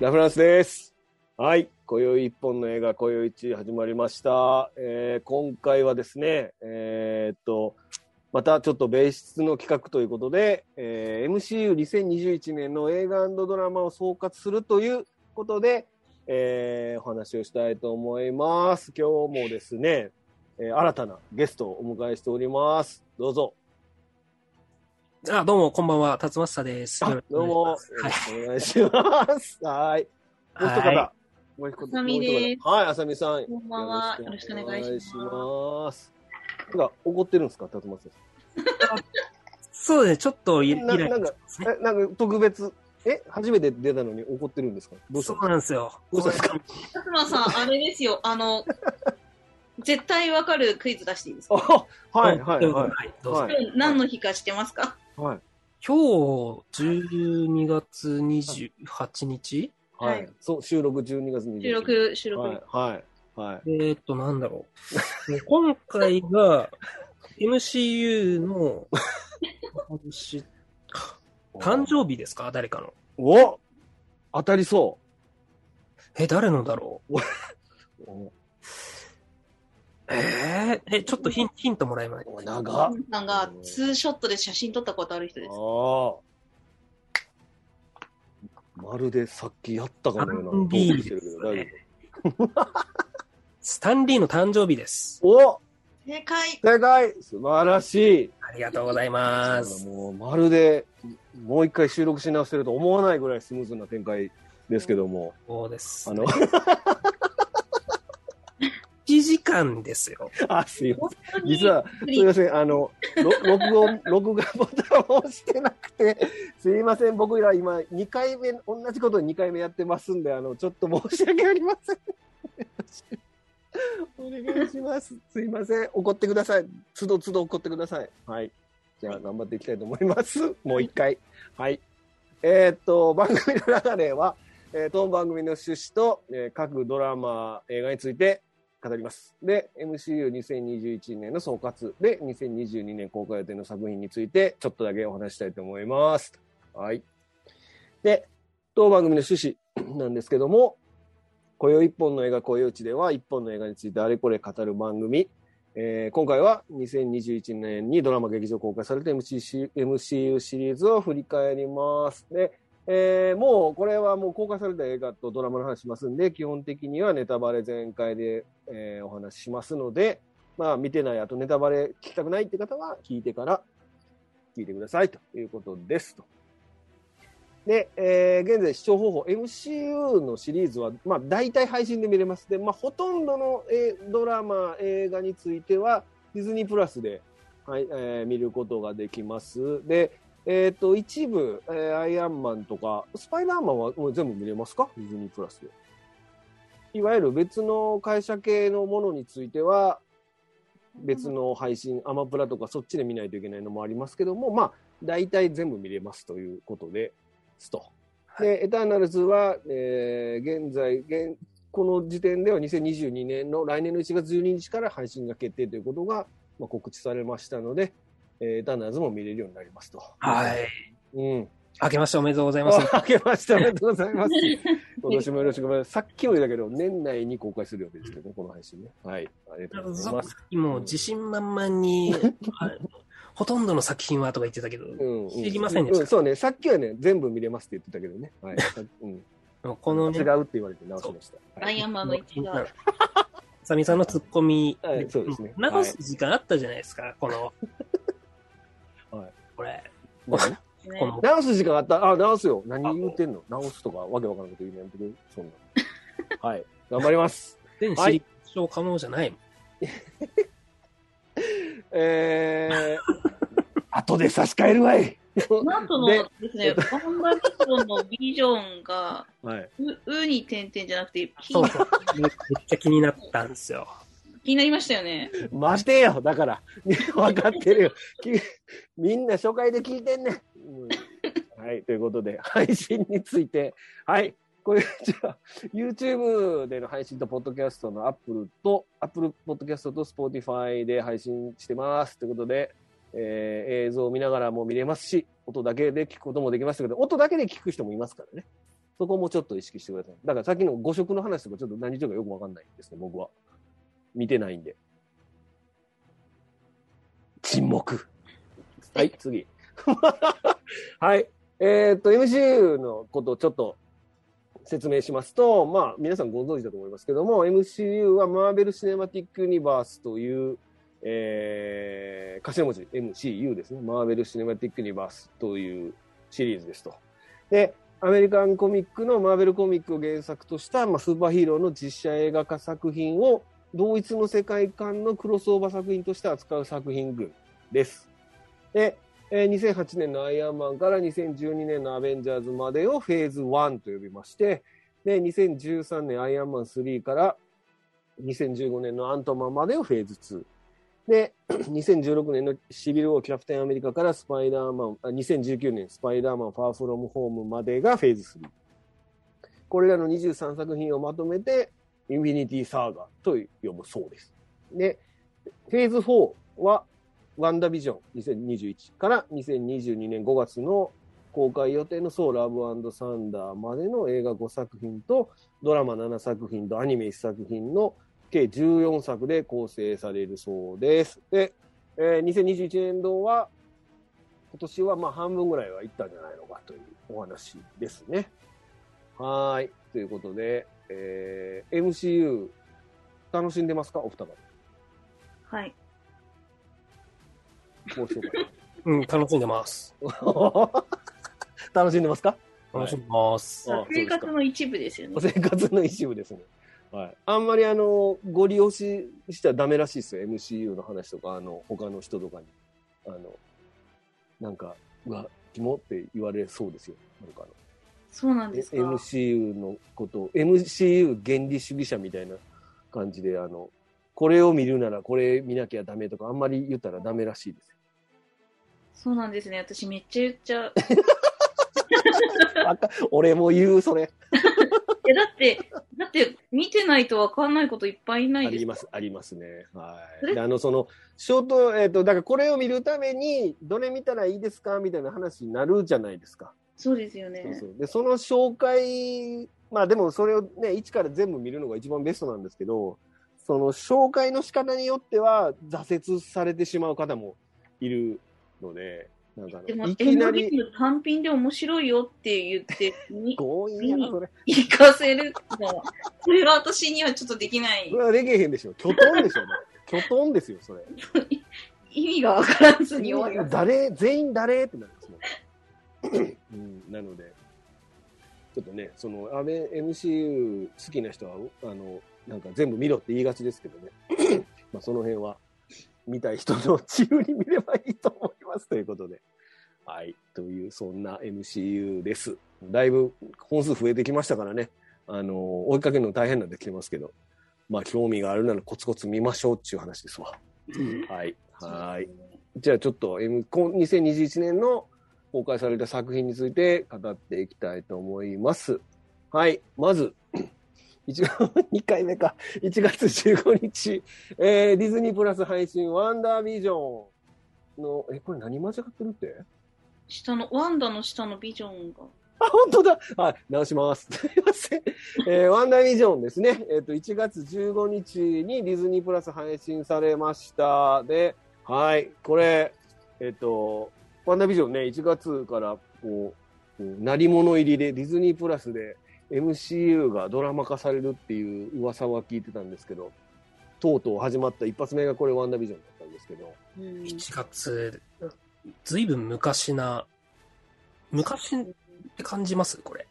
ラフランスです。はい。今宵一本の映画、今宵一始まりました。えー今回はですね、えーっと、またちょっと別室の企画ということで、えー MCU2021 年の映画ドラマを総括するということで、えーお話をしたいと思います。今日もですね、えー新たなゲストをお迎えしております。どうぞ。あ、どうも、こんばんは、辰松です。どうも、よお願ろいしますしくお願いします。はい。もう一方。はもう一方。あさみですはい、あさみさん。こんばんはよろしくお願いします。なんか、怒ってるんですか、辰松さ そうですね、ちょっとイん。なライラなんかなんか特別、え、初めて出たのに怒ってるんですか？どうしたそうなんですよ。どうしたんですか？佐久間さん、あれですよ、あの、絶対わかるクイズ出していいですあかはい、はい、は。はい何の日か知ってますか？い。はい。今日、12月28日？ははいい。そう、収録12月20日。収。録、収録。はい、はい、はい。えーっと、なんだろう。で今回が、MCU の、私誕生日ですか？誰かの。お当たりそえ、誰のだろうう？おえー、え、ちょっとヒンヒントもらえますお長っ。さんがツーショットで写真撮ったことある人です。ああ。まるでさっきやったかのようなトーークしてるけど、大丈スタンリーの誕生日です。夫。お正解正解素晴らしい。ありがとうございます。もうまるで、もう一回収録し直してると思わないぐらいスムーズな展開ですけども、そうです。あの、1時間ですよ。あ、すいません。に実は、すいません、あの、ろ録音、録画ボタンを押してなくて、すいません、僕ら今、2回目、同じこと2回目やってますんで、あの、ちょっと申し訳ありません。お願いします。すいません。怒ってください。つどつど怒ってください。はい。じゃあ、頑張っていきたいと思います。もう一回。はい。えーっと、番組の流れは、えー当番組の趣旨と、えー各ドラマ、映画について語ります。で、MCU2021 年の総括で、2022年公開予定の作品について、ちょっとだけお話したいと思います。はい。で、当番組の趣旨 なんですけども、今宵一本の映画、今宵地では、一本の映画についてあれこれ語る番組。えー今回は2021年にドラマ劇場公開された MCC MCU シリーズを振り返ります。で、えーもうこれはもう公開された映画とドラマの話しますんで、基本的にはネタバレ全開で、えーお話ししますので、まあ見てない、あとネタバレ聞きたくないって方は聞いてから聞いてくださいということですと。で、えー現在視聴方法、MCU のシリーズは、まあ大体配信で見れます。で、まあほとんどの、えドラマ、映画については、ディズニープラスで、はいえー見ることができます。で、えっ、と、一部、えーアイアンマンとか、スパイダーマンはもう全部見れますか？ディズニープラスで。いわゆる別の会社系のものについては、別の配信、アマプラとかそっちで見ないといけないのもありますけども、まあ、大体全部見れますということですと。で、エターナルズは、えー現在、現この時点では2022年の来年の1月12日から配信が決定ということが、まあ、告知されましたので、えーエターナルズも見れるようになりますと。はい。うん。明けましておめでとうございます。あけましておめでとうございます。今年もよろしくお願いします。さっきも言ったけど、年内に公開するわけですけど、この配信ね。はい。ありがとうございます。もう自信満々に、あほとんどの作品はとか言ってたけど、うん、うん知りませんでしたうんそうね。さっきはね、全部見れますって言ってたけどね。はい。さうん。このね違、うって言われて直しました。はいアイアンマンの一が。サミさんのツッコミ、はいそうですね流す時間あったじゃないですか、この、はいこれ、この、直す時間あったあ、直すよ。何言うてんの？直すとか、わけわからんこと言うのやめてくれ。そんな。はい。頑張ります。全シリーズ可能じゃないもん。えー、後で差し替えるわい。なんとのでですね、ワンダービジョンのビジョンが、はい。う、うに点々じゃなくて、ひそうそう。めっちゃ気になったんですよ。気になりましたよね。待てよ、だから。分かってるよ。きみんな初回で聞いてんねん。はい、ということで、配信について、はい。これ、じゃあ、YouTube での配信と、ポッドキャストの Apple と、Apple ポッドキャストと Spotify で配信してます。ということで、えー映像を見ながらも見れますし、音だけで聞くこともできますけど、音だけで聞く人もいますからね。そこもちょっと意識してください。だからさっきの誤色の話とかちょっと何言ってるかよくわかんないですね、僕は。見てないんで。沈黙。はい、次。はい。えーっと、MCU のことをちょっと説明しますと、まあ、皆さんご存知だと思いますけども、MCU はマーベル・シネマティック・ユニバースという、えー、頭文字 MCU ですね。マーベル・シネマティック・ユニバースというシリーズですと。で、アメリカンコミックのマーベルコミックを原作とした、まあ、スーパーヒーローの実写映画化作品を同一の世界観のクロスオーバー作品として扱う作品群です。で、えー2008年のアイアンマンから2012年のアベンジャーズまでをフェーズ1と呼びまして、で、2013年アイアンマン3から2015年のアントマンまでをフェーズ2。で、2016年のシビル王キャプテンアメリカからスパイダーマン、あ2019年スパイダーマンファーフロムホームまでがフェーズ3。これらの23作品をまとめて、インフィニティサーガと呼ぶそうです。で、フェーズ4は、ワンダビジョン2021から2022年5月の公開予定のソーラブサンダーまでの映画5作品とドラマ7作品とアニメ1作品の計14作で構成されるそうです。で、えー2021年度は今年はまあ半分ぐらいはいったんじゃないのかというお話ですね。はい。ということで、えー MCU 楽しんでますか？お二方。はい。もう一回うん、楽しんでます。楽しんでますか？楽しんでます。あ生活の一部ですよね。生活の一部ですね。はい。あんまりあの、ご利用ししちゃダメらしいですよ。MCU の話とか、あの、他の人とかに。あの、なんか、うわ、キモって言われそうですよ。なんかあの、そうなんですか？MCU のことを、MCU 原理主義者みたいな感じで、あの、これを見るならこれ見なきゃダメとか、あんまり言ったらダメらしいですよ。そうなんですね。私めっちゃ言っちゃう。俺も言う、それ。え、だって、だって見てないとわかんないこといっぱいないですかあります、ありますね。はい。あの、その、ショート、えっ、と、だからこれを見るために、どれ見たらいいですかみたいな話になるじゃないですか。そうですよね。そうそう。で、その紹介、まあでもそれをね、一から全部見るのが一番ベストなんですけど、その紹介の仕方によっては挫折されてしまう方もいるので、なんかあでも、の、いきなり、の単品で面白いよって言って、に強引やな、それ。行かせるのは、それは私にはちょっとできないそれ。はできへんでしょ。巨トンでしょ、もう巨トンですよ、それ。意味がわからずに終わ。誰、全員誰ってなるんですもん。うん、なので、ちょっとね、その、アメ MCU 好きな人は、あの、なんか全部見ろって言いがちですけどね。まあ、その辺は、見たい人の自由に見ればいいと思いますということで。はい。という、そんな MCU です。だいぶ本数増えてきましたからね。あの、追いかけるの大変なんできてますけど、まあ、興味があるならコツコツ見ましょうっていう話ですわ。はい。はい。じゃあちょっと、M、こん2021年の公開された作品について語っていきたいと思います。はい。まず、1 2 回目か。1月15日、えー、ディズニープラス配信、ワンダービジョンの、え、これ何間違ってるって？下の、ワンダの下のビジョンが。あ、本当だ。はい、直します。すいません。えーワンダービジョンですね。えっ、と、1月15日にディズニープラス配信されました。で、はい、これ、えっ、と、ワンダービジョンね、1月から、こう、うん鳴り物入りでディズニープラスで MCU がドラマ化されるっていう噂は聞いてたんですけど、とうとう始まった一発目がこれワンダービジョンだったんですけど、うん1月、ずいぶん昔な、昔って感じます？これ。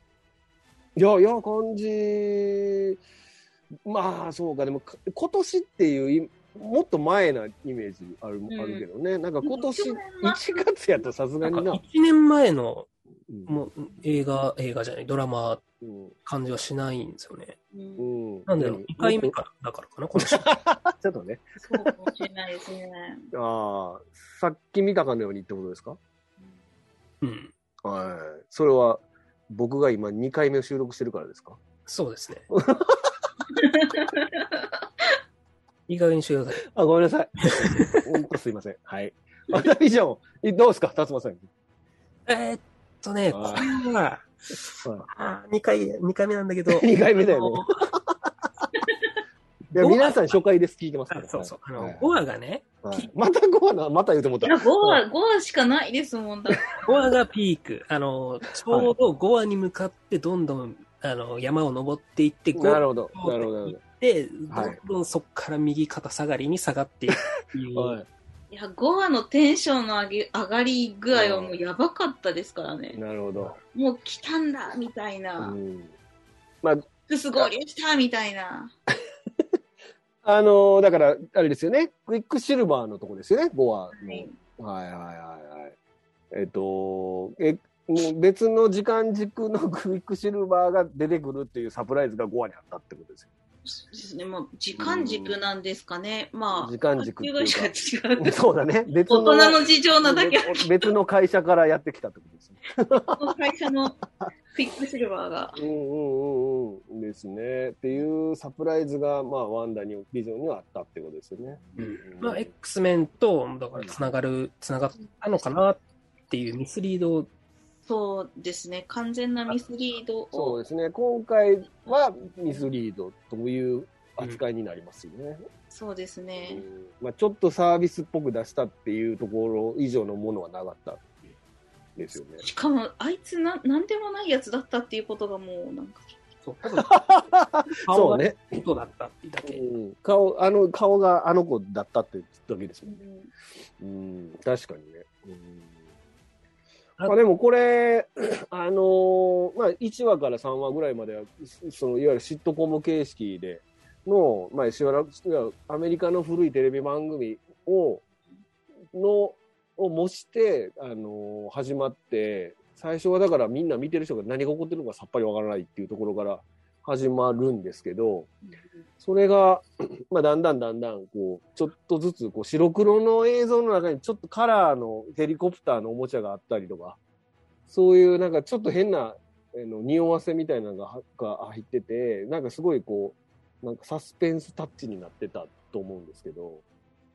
いや、いや、感じ、まあ、そうか、でも、か今年っていうい、もっと前なイメージある,、んあるけどね。なんか今年去1年は月やったらさすがにな。1年前のうんもう映画、映画じゃない、ドラマうん感じはしないんですよね。うんうん。なんで、何2回目から、だからかな、この人。ちょっとね。そうかもしれないですね。ああ、さっき見たかのようにってことですか？うん。はい。それは、僕が今2回目を収録してるからですか？そうですね。いい加減にしてください。あ、ごめんなさい。本当すいません。はい。ワンダービジョン、どうですか？辰馬さん。えーっとね、はいこれは、あ2回、二回目なんだけど。2回目だよねいや、皆さん初回です聞いてますから。あそうそう。あの、はいゴアがね、はいまた5話な、また言うてもったい。や、5話、5話しかないですもんだ。ゴアがピーク。あの、ちょうどゴアに向かってどんどん、あの、山を登っていって、ゴアなるほど。なるほど。なるで、はいどんどんそこから右肩下がりに下がっていくっていう。い。いや、5話のテンションの上げ上がり具合はもうやばかったですからね。なるほど。もう来たんだみたいうな。ん。まあ、クス合流したみたいな。あのーだから、あれですよね。クイックシルバーのとこですよね、5話はの。いはいはいはいはい。えっと、え、もう別の時間軸のクイックシルバーが出てくるっていうサプライズが5話にあったってことですよ。そうですね。もう時間軸なんですかね。まあ、時間軸っていうか違う。そうだね。別大人の事情なだけあ別別の会社からやってきたってことですね。の会社のクイックシルバーが。うんうんうんうん。ですね。っていうサプライズが、まあ、ワンダに、ビジョンにはあったってことですよね。うんまあ、X メンと、だから、つながる、つながったのかなっていうミスリードそうですね。完全なミスリードを。そうですね。今回はミスリードという扱いになりますよね。そうですうね。んまあ、ちょっとサービスっぽく出したっていうところ以上のものはなかったですよね。しかも、あいつな、なんでもないやつだったっていうことがもう、なんか、そう、そうね。人だったっていうだけ。うん、顔、あの、顔があの子だったってだけですうもんね。んうん、確かにね。うんまあ、でもこれ、あのーまあ、1話から3話ぐらいまでは、そのいわゆるシットコム形式での、まあ、しばらくアメリカの古いテレビ番組を、の、を模して、あのー始まって、最初はだからみんな見てる人が何が起こってるのかさっぱりわからないっていうところから始まるんですけど、それが、まあ、だんだんだんだん、こう、ちょっとずつ、こう、白黒の映像の中にちょっとカラーのヘリコプターのおもちゃがあったりとか、そういうなんかちょっと変な、あの、匂わせみたいなのがはが入ってて、なんかすごいこう、なんかサスペンスタッチになってたと思うんですけど、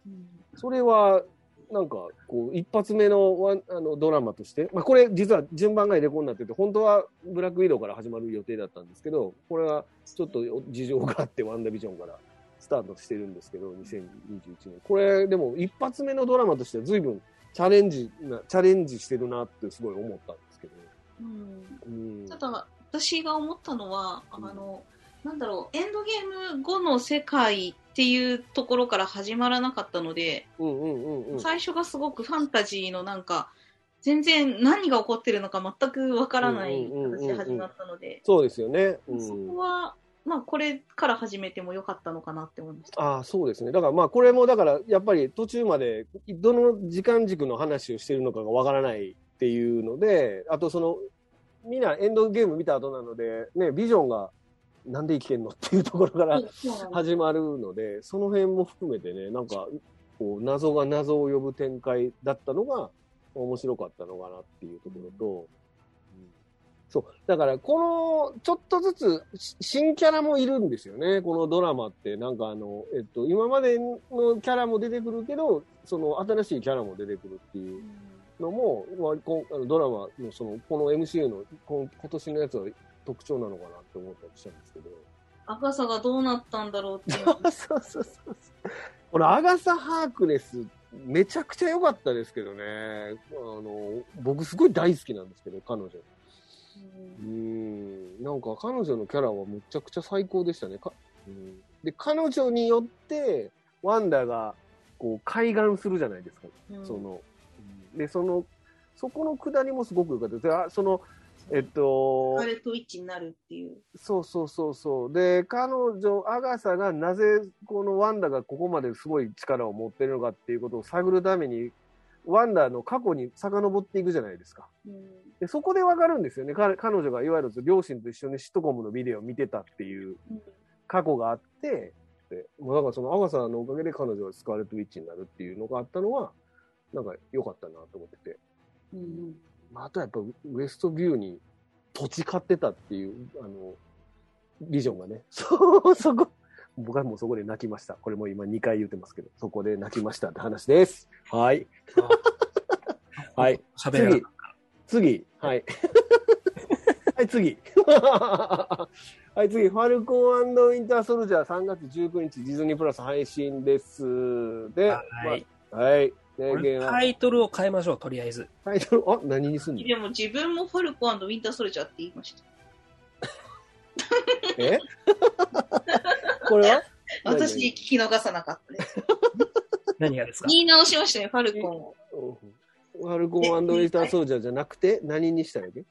うん。それは、なんか、こう、一発目のワンあのドラマとして、まあ、これ実は順番が入れ込んだってて、本当はブラックウィドウから始まる予定だったんですけど、これはちょっと事情があって、ワンダービジョンからスタートしてるんですけど、2021年。これ、でも一発目のドラマとしては随分チャレンジな、チャレンジしてるなってすごい思ったんですけど。うんうん。ただ、私が思ったのは、あの、なんだろう、エンドゲーム後の世界っていうところから始まらなかったので、うんうんうんうん。最初がすごくファンタジーのなんか、全然何が起こってるのか全くわからない形で始まったので、そうですよね。うん、そこは、まあ、これから始めてもよかったのかなって思いました。ああ、そうですね。だからまあ、これもだから、やっぱり途中まで、どの時間軸の話をしてるのかがわからないっていうので、あとその、みんなエンドゲーム見た後なので、ね、ビジョンがなんで生きてんのっていうところから始まるので、その辺も含めてね、なんか、こう、謎が謎を呼ぶ展開だったのが、面白かったのかなっていうところと、うんそう。だから、この、ちょっとずつ、し新キャラもいるんですよね。このドラマって。なんかあの、えっと、今までのキャラも出てくるけど、その、新しいキャラも出てくるっていうのも、ドラマの、その、この MCU のこ今年のやつは特徴なのかなって思ったりしたんですけど。アガサがどうなったんだろうって そうそうそうそう。このアガサ・ハークネス、めちゃくちゃ良かったですけどね。あの、僕すごい大好きなんですけど、彼女。うーん。なんか彼女のキャラはむちゃくちゃ最高でしたね。かうん、で、彼女によって、ワンダが、こう、開眼するじゃないですか。うんその、うんで、その、そこのくだりもすごく良かったです。あその、えっと、あれと一致になるっていう。そうそうそうそう。で、彼女、アガサがなぜこのワンダがここまですごい力を持ってるのかっていうことを探るために、ワンダの過去に遡っていくじゃないですか。うんでそこでわかるんですよね。彼彼女がいわゆる両親と一緒にシットコムのビデオを見てたっていううん過去があって、うだからそのアガサのおかげで彼女はスカーレット・ウィッチになるっていうのがあったのは、なんか良かったなと思ってて。うんまあ、あとはやっぱウエストビューに土地買ってたっていう、あの、ビジョンがね。そう、そこ。僕はもうそこで泣きました。これも今2回言ってますけど、そこで泣きましたって話です。はい。はい。喋次、次、はい。はい、次。はい、次。ファルコンウィンターソルジャー3月19日ディズニープラス配信です。で、はい。まあはい。こ名言はれタイトルを変えましょう、とりあえず。タイトル、あ、何にすんの？でも自分もファルコンウィンターソルジャーって言いました。え？これは？私聞き逃さなかったです。何がですか？言い直しましたね、ファルコンを。ファルコンウィンターソルジャーじゃなくて、何にしたんやっけ？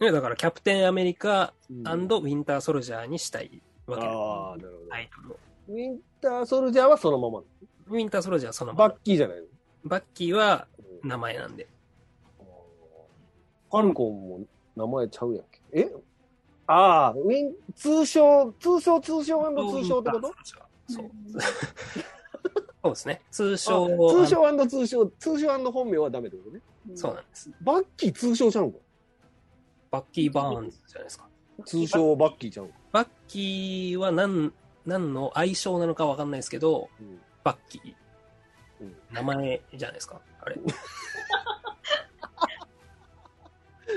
ねだから、キャプテンアメリカうんウィンターソルジャーにしたいわけです。ああ、なるほど。タイトルを。ウィンターソルジャーはそのまま。ウィンターソルジャーはそのまバま。ッキーじゃないの？バッキーは名前なんで。ファルコンも名前ちゃうやんけ。え？ああ、ウィン、通称、通称、通称通称ってこと？そう。そうですね。通称あ通称通称、通称本名はダメってことね。そうなんです。バッキー通称ちゃうんかバッキー・バーンズじゃないですか。通称バッキーちゃうんか。バッキーは何、何の愛称なのかわかんないですけど、うんバッキーうん。名前じゃないですか？あれ。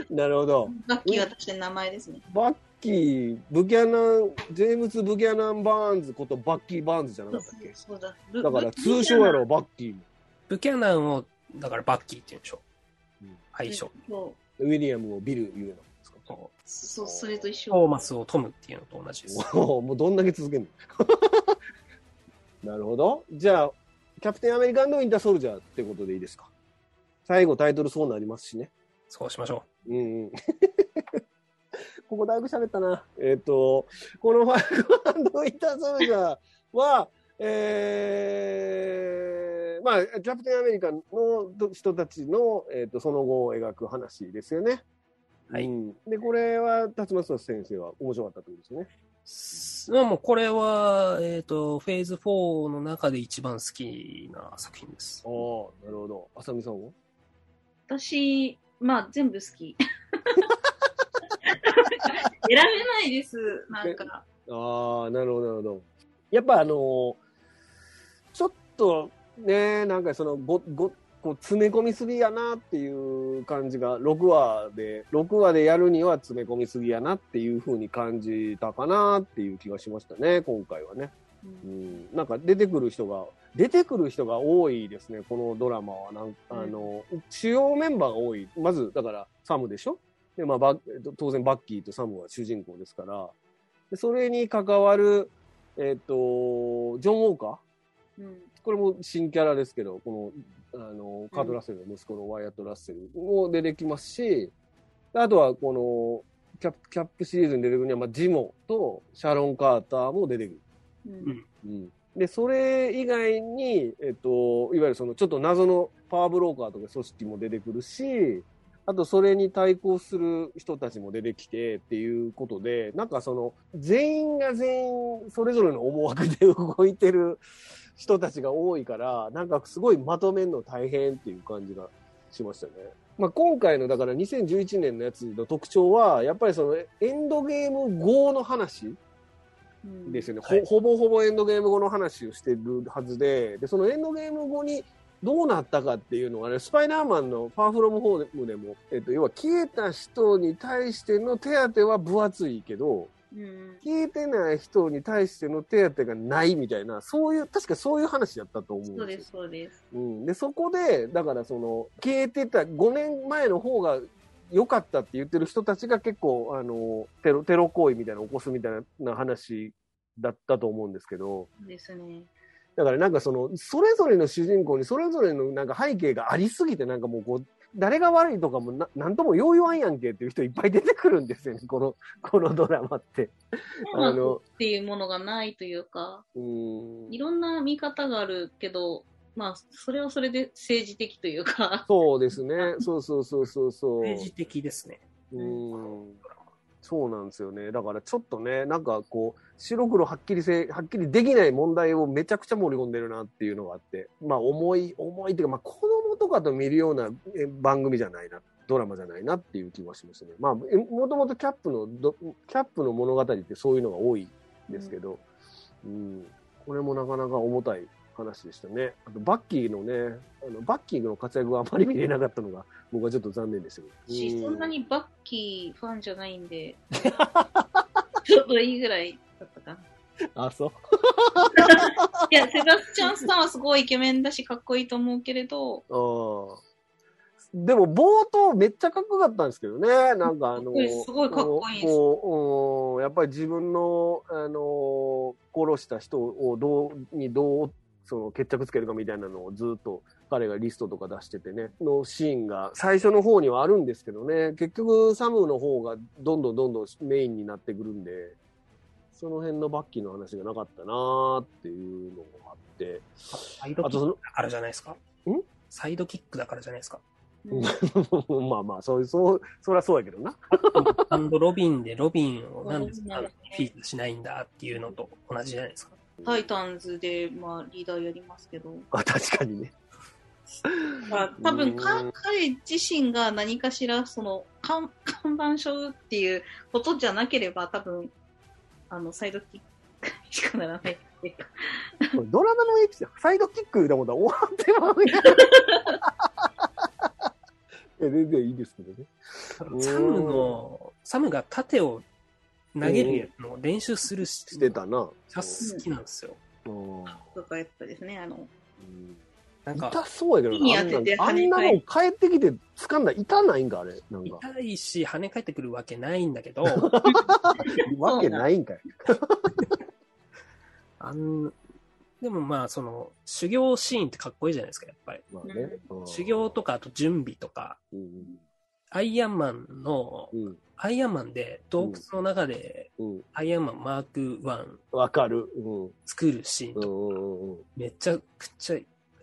なるほど。バッキーは確かに名前ですね。バッキー、ブキャナン、ジェームズ・ブキャナン・バーンズことバッキー・バーンズじゃなかったっけ？そうだ。ブだから通称やろ、。バッキーも。ブキャナンを、だからバッキーって言うんでしょ？うん。愛称。そウィリアムをビル言うのですかそうう、それと一緒。トーマスをトムっていうのと同じです。もうもうどんだけ続けんの？なるほど。じゃあ、キャプテンアメリカ ウィンターソルジャーってことでいいですか？最後タイトルそうなりますしね。そうしましょうんうん。ここだいぶ喋ったな。えっ、と、このファルコンインターソルジャーは、えー、まあ、キャプテンアメリカの人たちの、えー、とその後を描く話ですよね。はいうんで、これは、辰松先生は面白かったということですね。う。まあもうこれは、えっ、と、フェーズ4の中で一番好きな作品ですあ。あ、なるほど。あさみさんは？私、まあ全部好き。選べないです、なんか。ああ、なるほど、なるほど。やっぱあのーちょっとね、なんかそのご、ご、こう詰め込みすぎやなっていう感じが、6話で、6話でやるには詰め込みすぎやなっていうふうに感じたかなっていう気がしましたね、今回はね。ううん。ん、なんか出てくる人が、出てくる人が多いですね、このドラマは。なんあの、主要メンバーが多い。まず、だから、サムでしょ？で、まあ、バッ当然バッキーとサムは主人公ですから、でそれに関わる、えっ、と、ジョン・ウォーカー？うん。これも新キャラですけど、この、あの、カート・ラッセルの息子のワイアット・ラッセルも出てきますし、あとは、この、キャップ、キャップシリーズに出てくるには、まあ、ジモとシャロン・カーターも出てくる。うんうん。で、それ以外に、えっと、いわゆるその、ちょっと謎のパワーブローカーとか組織も出てくるし、あと、それに対抗する人たちも出てきてっていうことで、なんかその、全員が全員、それぞれの思惑で動いてる人たちが多いから、なんかすごいまとめるの大変っていう感じがしましたね。まあ、今回の、だから2011年のやつの特徴は、やっぱりその、エンドゲーム後の話うん。ですよね、はい。ほほぼほぼエンドゲーム後の話をしてるはずででそのエンドゲーム後にどうなったかっていうのはねスパイダーマンの「ファーフロムホーム」でも、えっと、要は消えた人に対しての手当は分厚いけどうん消えてない人に対しての手当がないみたいなそういう確かそういう話だったと思うんでよそうですす、そうです。うん、でそこでだからその消えてた5年前の方が良かったって言ってる人たちが結構あのテロテロ行為みたいなのを起こすみたいな話だったと思うんですけどですね。だからなんかそのそれぞれの主人公にそれぞれのなんか背景がありすぎてなんかもうこう誰が悪いとかもななんともよう言わんやんけっていう人いっぱい出てくるんですよね このこのドラマって。まああのっていうものがないというか、うんいろんな見方があるけど、まあ、それはそれで政治的というか、そうですね そうそうそうそうそう。政治的ですね。うんそうなんですよね。だからちょっとね、なんかこう、白黒はっきりせ、はっきりできない問題をめちゃくちゃ盛り込んでるなっていうのがあって、まあ重い、重いっていうか、まあ子供とかと見るようなえ番組じゃないな、ドラマじゃないなっていう気はしますね。まあ、えもともとキャップのど、キャップの物語ってそういうのが多いんですけど、うん、これもなかなか重たい話でしたね。あと、バッキーのね、あのバッキーの活躍があまり見れなかったのが、僕はちょっと残念でしたけそんなに。にバッキーファンじゃないんで、ちょうどいいぐらいだったかな。あ、そう。いや、セバスチャン・スタンはすごいイケメンだし、かっこいいと思うけれど。でも冒頭めっちゃかっこよかったんですけどね。なんかあの、すごいかっこいいですやっぱり自分の、あの、殺した人をどう、にどう、その決着つけるかみたいなのをずっと彼がリストとか出しててね、のシーンが最初の方にはあるんですけどね、結局サムの方がどんどんどんどんメインになってくるんで、その辺のバッキーの話がなかったなーっていうのがあって、サイドあとそのキックだからじゃないですか？ん？ササイドキックだからじゃないですか？うんまあまあ、そういう、そう、そりゃそうやけどな。アンドロビンでロビンをなんでフィードしないんだっていうのと同じじゃないですか？タイタンズで、まあ、リーダーやりますけど、あ、確かにね。まあ、多分かうん彼自身が何かしら、その、看 看板症っていうことじゃなければ、多分、あの、サイドキックにしかならないっていうか。ドラマのエピソード、サイドキックだもんだ終わってまうや 全然いいですけどね。うんサムの、サムが盾を投げるのを練習するししてたな。めっちゃ好きなんですよ。うんとかやったですね、あの、なんか、痛そうやけどな。あんなあんなの帰ってきて掴んだら痛ないんか、あれ。なんか。痛いし、跳ね返ってくるわけないんだけど、わけないんかい。あんでもまあ、その、修行シーンってかっこいいじゃないですか、やっぱり。まあね。うん修行とか、あと準備とか、うん。アイアンマンの、うん。アイアンマンで洞窟の中で、うん。アイアンマンマーク1わかる。うん。作るシーンとか、うんうんうん。めちゃくちゃ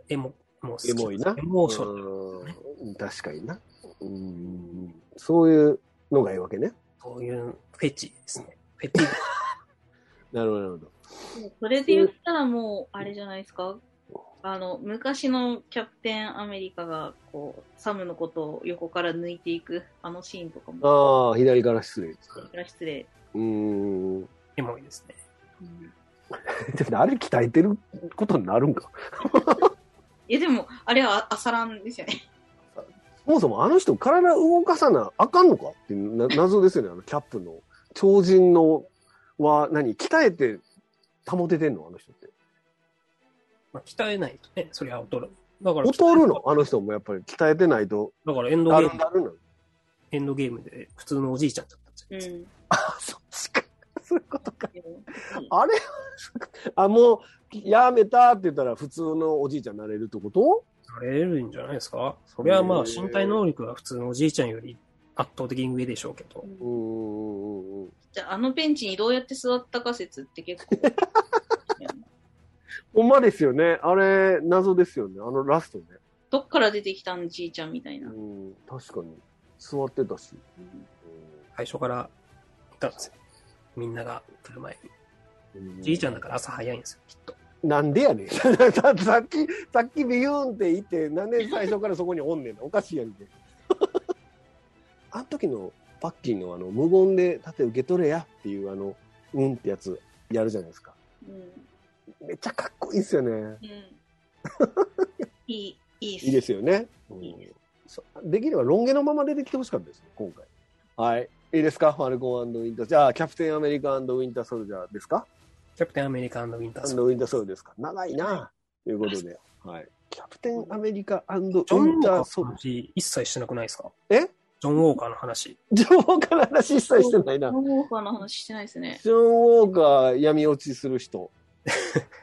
エモ、もう好きエモいな。エモーション、うん確かにな。うん。そういうのがいいわけね。そういうフェチですね。フェチ。なるほど、なるほど。それで言ったらもう、あれじゃないですか？あの、昔のキャプテンアメリカが、こう、サムのことを横から抜いていく、あのシーンとかも、ああ、左から失礼ですか。それから失礼。うーん。エモいですね。うんでもあれ鍛えてることになるんか。いや、でも、あれは朝ランですよね。そもそもあの人体動かさなあかんのかって謎ですよね、あのキャップの。超人のは何鍛えて保ててんのあの人って。まあ、鍛えないとね、そりゃ劣る。だから、劣るの？あの人もやっぱり鍛えてないと。だからエンドだゲーム、る。エンドゲームで普通のおじいちゃんだったんですよ。うん。あ、そっちか。そういうことか。あれ？あ、もう、やめたって言ったら普通のおじいちゃんになれるってこと？なれるんじゃないですか？そりゃまあ身体能力は普通のおじいちゃんより圧倒的に上でしょうけど。うーん。うんじゃあ、あのベンチにどうやって座ったか説って結構。ほんまですよね。あれ、謎ですよね。あのラストね。どっから出てきたんじいちゃんみたいな。うん、確かに。座ってたし。最初からいたんですよ。みんなが来る前に。うんじいちゃんだから朝早いんですよ、きっと。なんでやねん。さ さっき、さっきビューンって言って、なんで最初からそこにおんねんな。おかしいやんけ。あの時のパッキンのあの、無言で盾受け取れやっていうあの、うんってやつやるじゃないですか。うん。めっちゃかっこいいっすよね。うん。いい、いいっす。いいですよね。うんいいですそできればロン毛のまま出てきてほしかったですね、今回。はい。いいですか？ファルコンウィンター。じゃあ、キャプテンアメリカウィンターソルジャーですか？キャプテンアメリカウィンターソルウィンターソルジャーですか？長いなということで。はい。キャプテンアメリカウィンジョン・ウォーカーのターソルジャー。話一切してなくないですか？え？ジョン・ウォーカーの話。ジョン・ウォーカーの話一切してないな。ウォーカーの話してないですね。ジョン・ウォーカー闇落ちする人。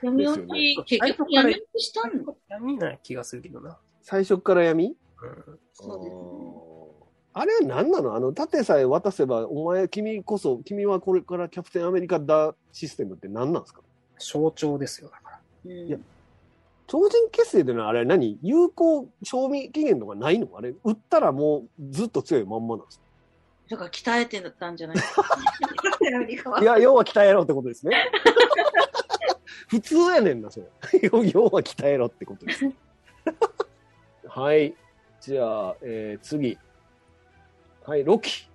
闇落ち、結局闇落ちしたの？闇な気がするけどな。最初から闇？うん。そうですね。あれは何なの？あの、盾さえ渡せば、お前、君こそ、君はこれからキャプテンアメリカだシステムって何なんですか？象徴ですよ、だから。うん。いや超人結成でのあれ何？有効賞味期限とかないの？あれ打ったらもうずっと強いまんまなんですだから鍛えてたんじゃない いや、要は鍛えろってことですね。普通やねんな、それ。要は鍛えろってことです。はい。じゃあ、えー次。はい、ロキ。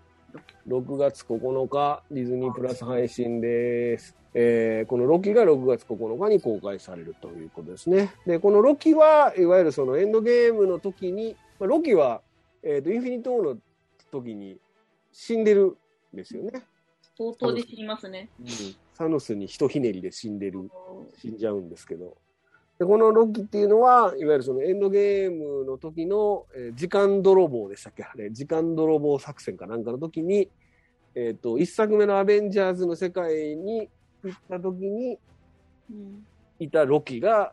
6月9日、ディズニープラス配信です。えーこのロキが6月9日に公開されるということですね。で、このロキは、いわゆるそのエンドゲームの時に、まあ、ロキは、えっ、と、インフィニットウォーの時に死んでるんですよね。冒頭で知りますね。サノスにひとひねりで死んでる、死んじゃうんですけど。で、このロキっていうのは、いわゆるそのエンドゲームの時の、えー時間泥棒でしたっけ？あれ、時間泥棒作戦かなんかの時に、えっ、と、一作目のアベンジャーズの世界に行った時にうんいたロキが、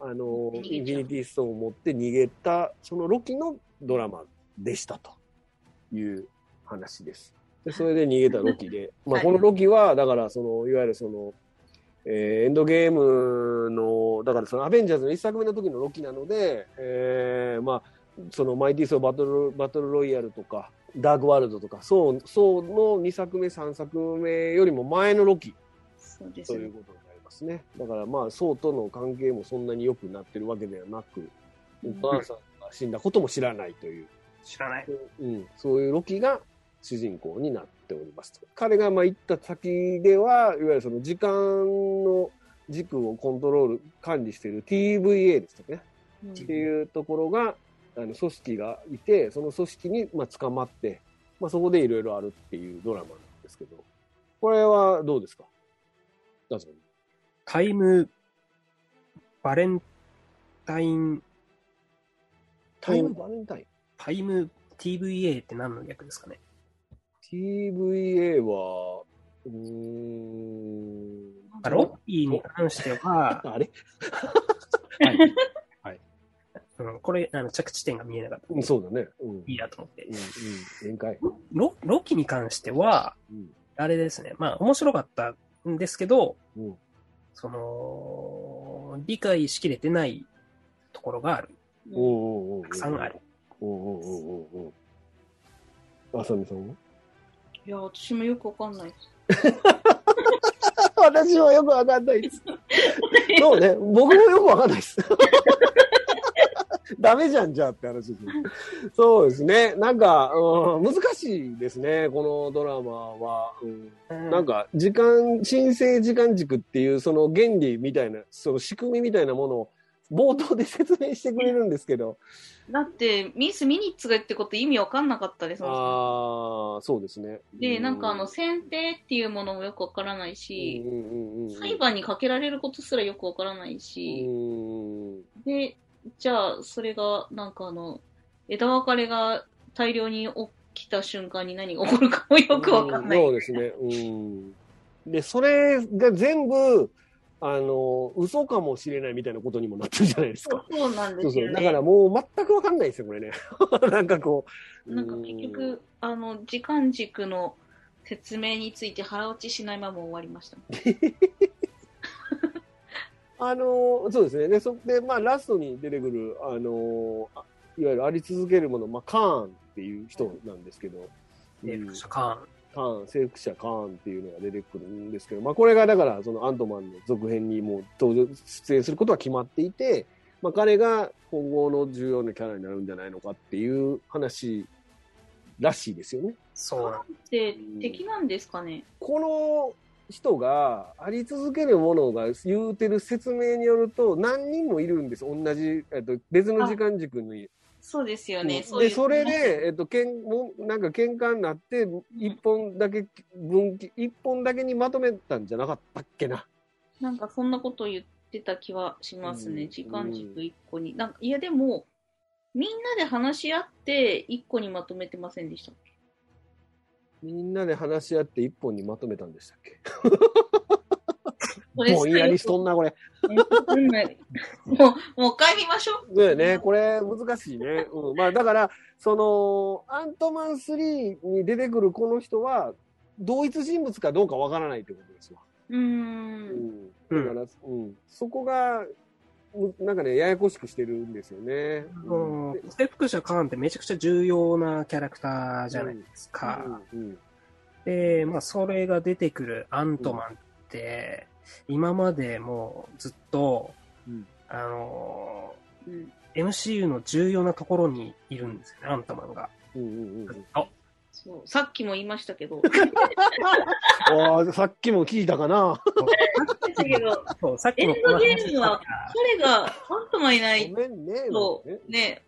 あの、インフィニティストーンを持って逃げた、そのロキのドラマでしたという話です。で、それで逃げたロキで、まあ、はい。このロキは、だから、その、いわゆるその、えーエンドゲームの、だからそのアベンジャーズの一作目の時のロキなので、えーまあ、そのマイティーソーバトル、バトルロイヤルとか、ダークワールドとか、そう、そうの2作目、3作目よりも前のロキ。そうですね。という。ことになりますね。だからまあ、ソウとの関係もそんなに良くなってるわけではなく、うん。お母さんが死んだことも知らないという、知らない。うん、そういうロキが主人公になっておりますと。彼がまあ行った先では、いわゆるその時間の軸をコントロール、管理している TVA ですとかね、うん。っていうところが、あの組織がいて、その組織にまあ捕まって、まあ、そこでいろいろあるっていうドラマなんですけど、これはどうですか？どうぞ。タイム、バレンタイン、タイムバレンタイン？タイム TVA って何の略ですかね？TVA は、うーん。あロッキーに関しては、あれ？うん、これ、あの、着地点が見えなかった。うんそうだね。うん。いいやと思ってうん、。うん。限界。ロロキに関しては、うん。あれですね。まあ、面白かったんですけど、うん。その、理解しきれてないところがある。おうおうおうたくさんある。おうおうおうおうおうあさみさんは？いや、私もよくわかんないです。私はよくわかんないです。そうね。僕もよくわかんないです。ダメじゃん、じゃあって話ですね。そうですね。なんか、うん、難しいですね、このドラマは。うんなんか、時間、申請時間軸っていう、その原理みたいな、その仕組みみたいなものを、冒頭で説明してくれるんですけど、だって、ミス・ミニッツが言ってこと意味わかんなかったです。ああ、そうですね。で、なんかあの、選定っていうものもよくわからないうんし、裁判にかけられることすらよくわからないし、うんで、じゃあ、それが、なんかあの、枝分かれが大量に起きた瞬間に何が起こるかもよくわかんない。そうですね。うん。で、それが全部、あの、嘘かもしれないみたいなことにもなってるじゃないですか。そうなんでそうそう。すよだからね。もう全くわかんないですよ、これね。なんかこう。なんか結局、あの、時間軸の説明について腹落ちしないまま終わりました。あの、そうですね。で、そで、まあ、ラストに出てくる、あの、あいわゆるあり続けるもの、まあ、カーンっていう人なんですけど、で、うん副社カカーン、征服者カーンっていうのが出てくるんですけど、まあこれがだからそのアントマンの続編にもう登場、出演することは決まっていて、まあ彼が今後の重要なキャラになるんじゃないのかっていう話らしいですよね。そうなんで、敵なんですかね？この人があり続けるものが言うてる説明によると何人もいるんです。同じ、えっと、別の時間軸にそうですよね。で、それで、えっと、けん、もうなんか喧嘩になって、一本だけ分岐、一本だけにまとめたんじゃなかったっけな。なんかそんなこと言ってた気はしますね。うん時間軸一個に。なんかいやでも、みんなで話し合って一個にまとめてませんでしたっけ？みんなで話し合って一本にまとめたんでしたっけ？これぼんやりしとんな、これ。もう、もう一回見ましょう。ね。これ、難しいね。うん。まあ、だから、その、アントマン3に出てくるこの人は、同一人物かどうかわからないってことですわ。う。ん。だから、うん。そこが、なん。かね、ややこしくしてるん。ですよね。うん。征服者カーンってめちゃくちゃ重要なキャラクターじゃないですか。うん。うん。で、まあ、それが出てくるアントマンって、今までもうずっと、うんあのうんー MCU の重要なところにいるんですよね、アントマンが。うんうんうんずっと。そうさっきも言いましたけど、さっきも聞いたかな。だけど、そう、さっきもエンドゲームは彼がアントマンいなごい。とね、ね、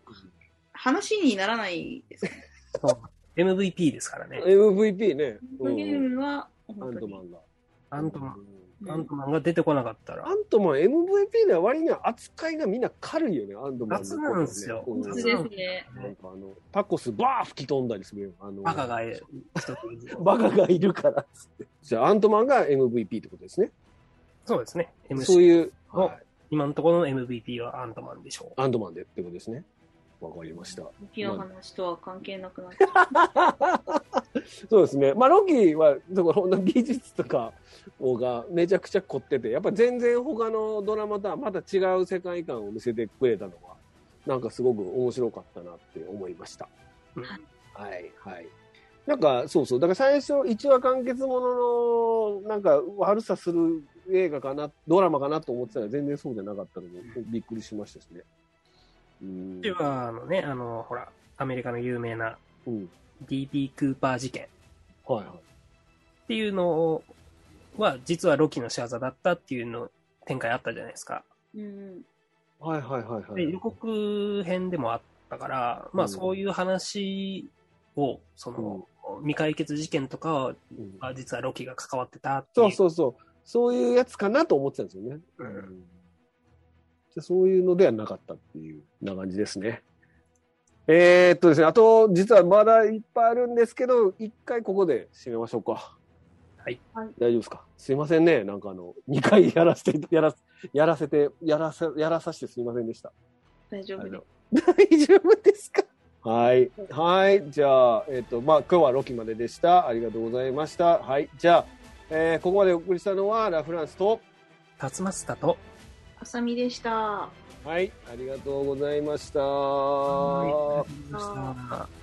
話にならないですね。そう MVP ですからね。MVP ね。エンドゲームは、アントマンが。アントマン、うんアントマンが出てこなかったらア。ントマン MVP では割には扱いがみんな軽いよね、アントマンの雑なんですようんそうですね。なんかあの、タコスバー吹き飛んだりするよ。あのバカがいる。バカがいるからっつって。じゃあ、アントマンが MVP ってことですね。そうですね。そう MC いう、のはい今のところの MVP はアントマンでしょう。アントマンでってことですね。わかりました。時の話とは関係なくなっちゃう。そうですね。まあ、ロキは、だからほんと技術とかがめちゃくちゃ凝ってて、やっぱ全然他のドラマとはまた違う世界観を見せてくれたのは、なんかすごく面白かったなって思いました。うんはい、はい。なんか、そうそう。だから最初、1話完結ものの、なんか悪さする映画かな、ドラマかなと思ってたら全然そうじゃなかったので、びっくりしましたしね。うん。では、あのね、あの、ほら、アメリカの有名なうん。DP クーパー事件っはいはい。ていうのは、実はロキの仕業だったっていうの展開あったじゃないですか。うん。はいはいはいはで、い予。告編でもあったから、まあうんそういう話を、その、未解決事件とかは、うんあ実はロキが関わってたっていそうそうそう。そういうやつかなと思ってたんですよね。うんじゃそういうのではなかったっていうな感じですね。えー、っとですね、あと、実はまだいっぱいあるんですけど、一回ここで締めましょうか。はい。はい大丈夫ですか？すいませんね。なんかあの、2回やらせて、やら、やらせて、やらせ、やらさせてすいませんでした。大丈夫です。大丈夫ですか？はい。はい。じゃあ、えっ、と、まあ、今日はロキまででした。ありがとうございました。はい。じゃあ、えーここまでお送りしたのは、ラ・フランスと、タツマスタと、あさみでした。はい。ありがとうございました。はいありがとうございました